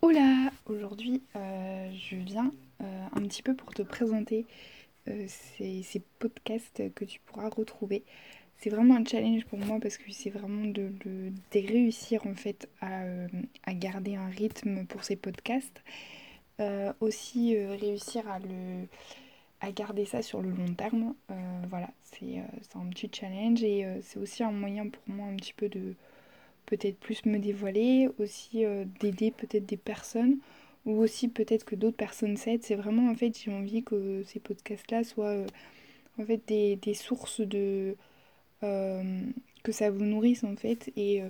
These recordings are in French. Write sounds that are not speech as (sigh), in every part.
Hola Aujourd'hui, euh, je viens euh, un petit peu pour te présenter euh, ces, podcasts que tu pourras retrouver. C'est vraiment un challenge pour moi parce que c'est vraiment de, réussir en fait à, à garder un rythme pour ces podcasts. Aussi réussir à le, à garder ça sur le long terme. Voilà, c'est un petit challenge et c'est aussi un moyen pour moi un petit peu de peut-être plus me dévoiler, aussi euh, d'aider peut-être des personnes ou aussi peut-être que d'autres personnes s'aident. C'est vraiment en fait j'ai envie que ces podcasts-là soient euh, en fait des, des sources de euh, que ça vous nourrisse en fait et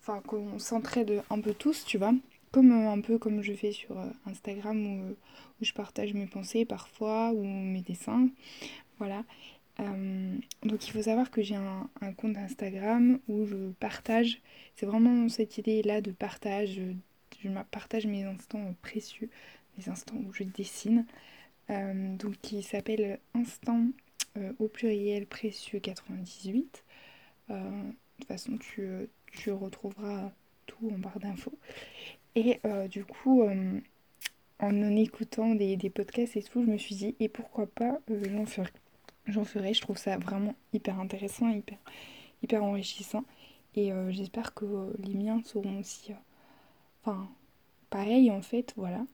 enfin qu'on s'entraide un peu tous, tu vois. Comme un peu comme je fais sur Instagram où, je partage mes pensées parfois ou mes dessins. Voilà. Donc il faut savoir que j'ai un, compte Instagram où je partage, c'est vraiment cette idée-là de partage, euh, je partage mes instants précieux, mes instants où je dessine, euh, donc qui s'appelle Instant euh, au pluriel précieux 98. Euh, de toute façon tu, retrouveras tout en barre d'infos. Et du coup, en en écoutant des, podcasts et tout, je me suis dit, et pourquoi pas, j'en ferai J'en ferai, je trouve ça vraiment hyper intéressant, hyper, hyper enrichissant. Et euh, j'espère que euh, les miens seront aussi, euh, enfin, pareil en fait, voilà.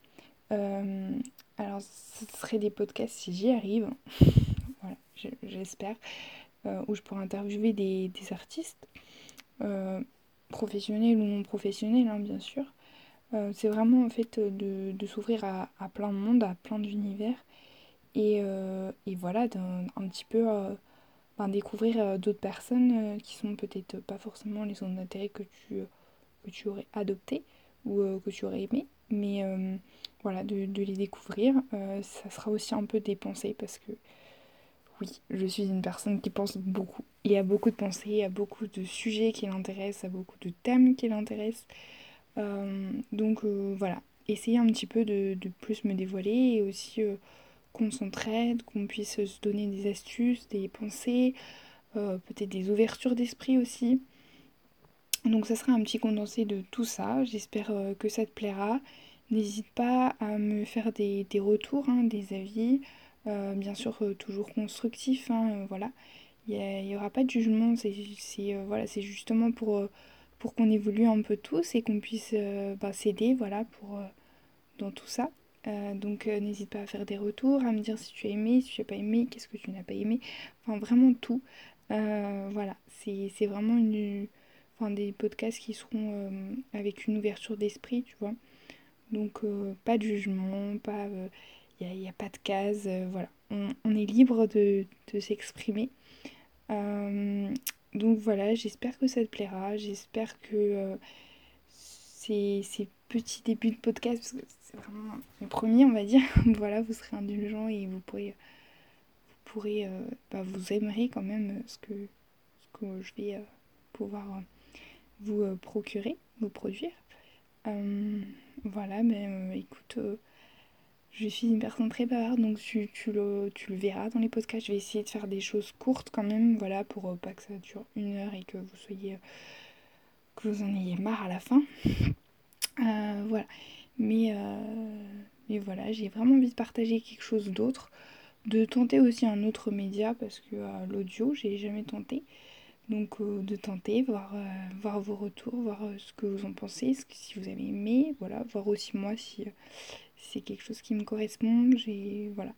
Alors, ce serait des podcasts si j'y arrive, (laughs) voilà, je- j'espère, où je pourrais interviewer des, des artistes, professionnels ou non professionnels, hein, bien sûr. C'est vraiment en fait de, de s'ouvrir à, à plein de monde, à plein d'univers. Et, euh, et voilà, d'un- un petit peu euh, enfin, découvrir euh, d'autres personnes qui sont peut-être pas forcément les zones d'intérêt que tu, que tu aurais adopté ou que tu aurais aimé. Mais voilà, de, de les découvrir, ça sera aussi un peu des pensées parce que oui, je suis une personne qui pense beaucoup. Il y a beaucoup de pensées, il y a beaucoup de sujets qui l'intéressent, il y a beaucoup de thèmes qui l'intéressent. Donc voilà, essayer un petit peu de, de plus me dévoiler et aussi qu'on s'entraide, qu'on puisse se donner des astuces, des pensées, euh, peut-être des ouvertures d'esprit aussi. Donc ça sera un petit condensé de tout ça. J'espère euh, que ça te plaira. N'hésite pas à me faire des, retours, hein, des avis, euh, bien sûr toujours constructifs. hein, voilà, il n'y aura pas de jugement. C'est voilà, justement pour, qu'on évolue un peu tous et qu'on puisse bah, s'aider voilà, pour, dans tout ça. Euh, donc euh, n'hésite pas à faire des retours, à me dire si tu as aimé, si tu n'as pas aimé, qu'est-ce que tu n'as pas aimé. Enfin vraiment tout. Euh, voilà, c'est c'est vraiment une, enfin, des podcasts qui seront avec une ouverture d'esprit, tu vois. Donc pas de jugement, il n'y a, a pas de case, voilà. On, est libre de, de s'exprimer. Donc voilà, j'espère que ça te plaira, j'espère que euh, petits débuts de podcast, parce que c'est vraiment le premier, on va dire, (laughs) voilà, vous serez indulgents et vous pourrez, vous pourrez, euh, bah, vous aimerez quand même euh, ce que, ce que je vais euh, pouvoir vous procurer, vous produire. Voilà, mais écoute, je suis une personne très bavarde, donc tu, le, tu le verras dans les podcasts. Je vais essayer de faire des choses courtes quand même, voilà, pour pas que ça dure une heure et que vous soyez, que vous en ayez marre à la fin. Euh, voilà, mais, euh, mais voilà, j'ai vraiment envie de partager quelque chose d'autre, de tenter aussi un autre média parce que euh, l'audio, j'ai jamais tenté. Donc de tenter, voir, vos retours, voir ce que vous en pensez, si vous avez aimé, voilà, voir aussi moi si, c'est quelque chose qui me correspond. J'ai voilà,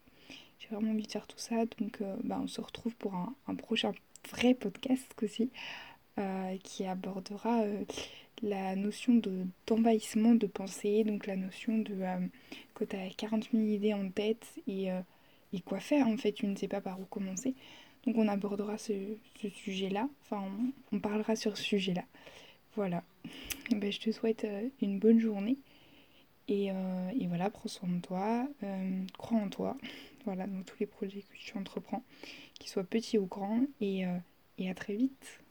vraiment envie de faire tout ça. Donc bah, on se retrouve pour un, prochain vrai podcast aussi qui abordera la notion de d'envahissement de pensée, donc la notion de euh, que tu as 40 000 idées en tête et, euh, et quoi faire en fait, tu ne sais pas par où commencer. Donc on abordera ce, ce sujet-là, enfin on, parlera sur ce sujet-là. Voilà. (laughs) Ben, je te souhaite euh, une bonne journée et, et voilà, prends soin de toi, crois en toi, (laughs) voilà, dans tous les projets que tu entreprends, qu'ils soient petits ou grands et, et à très vite.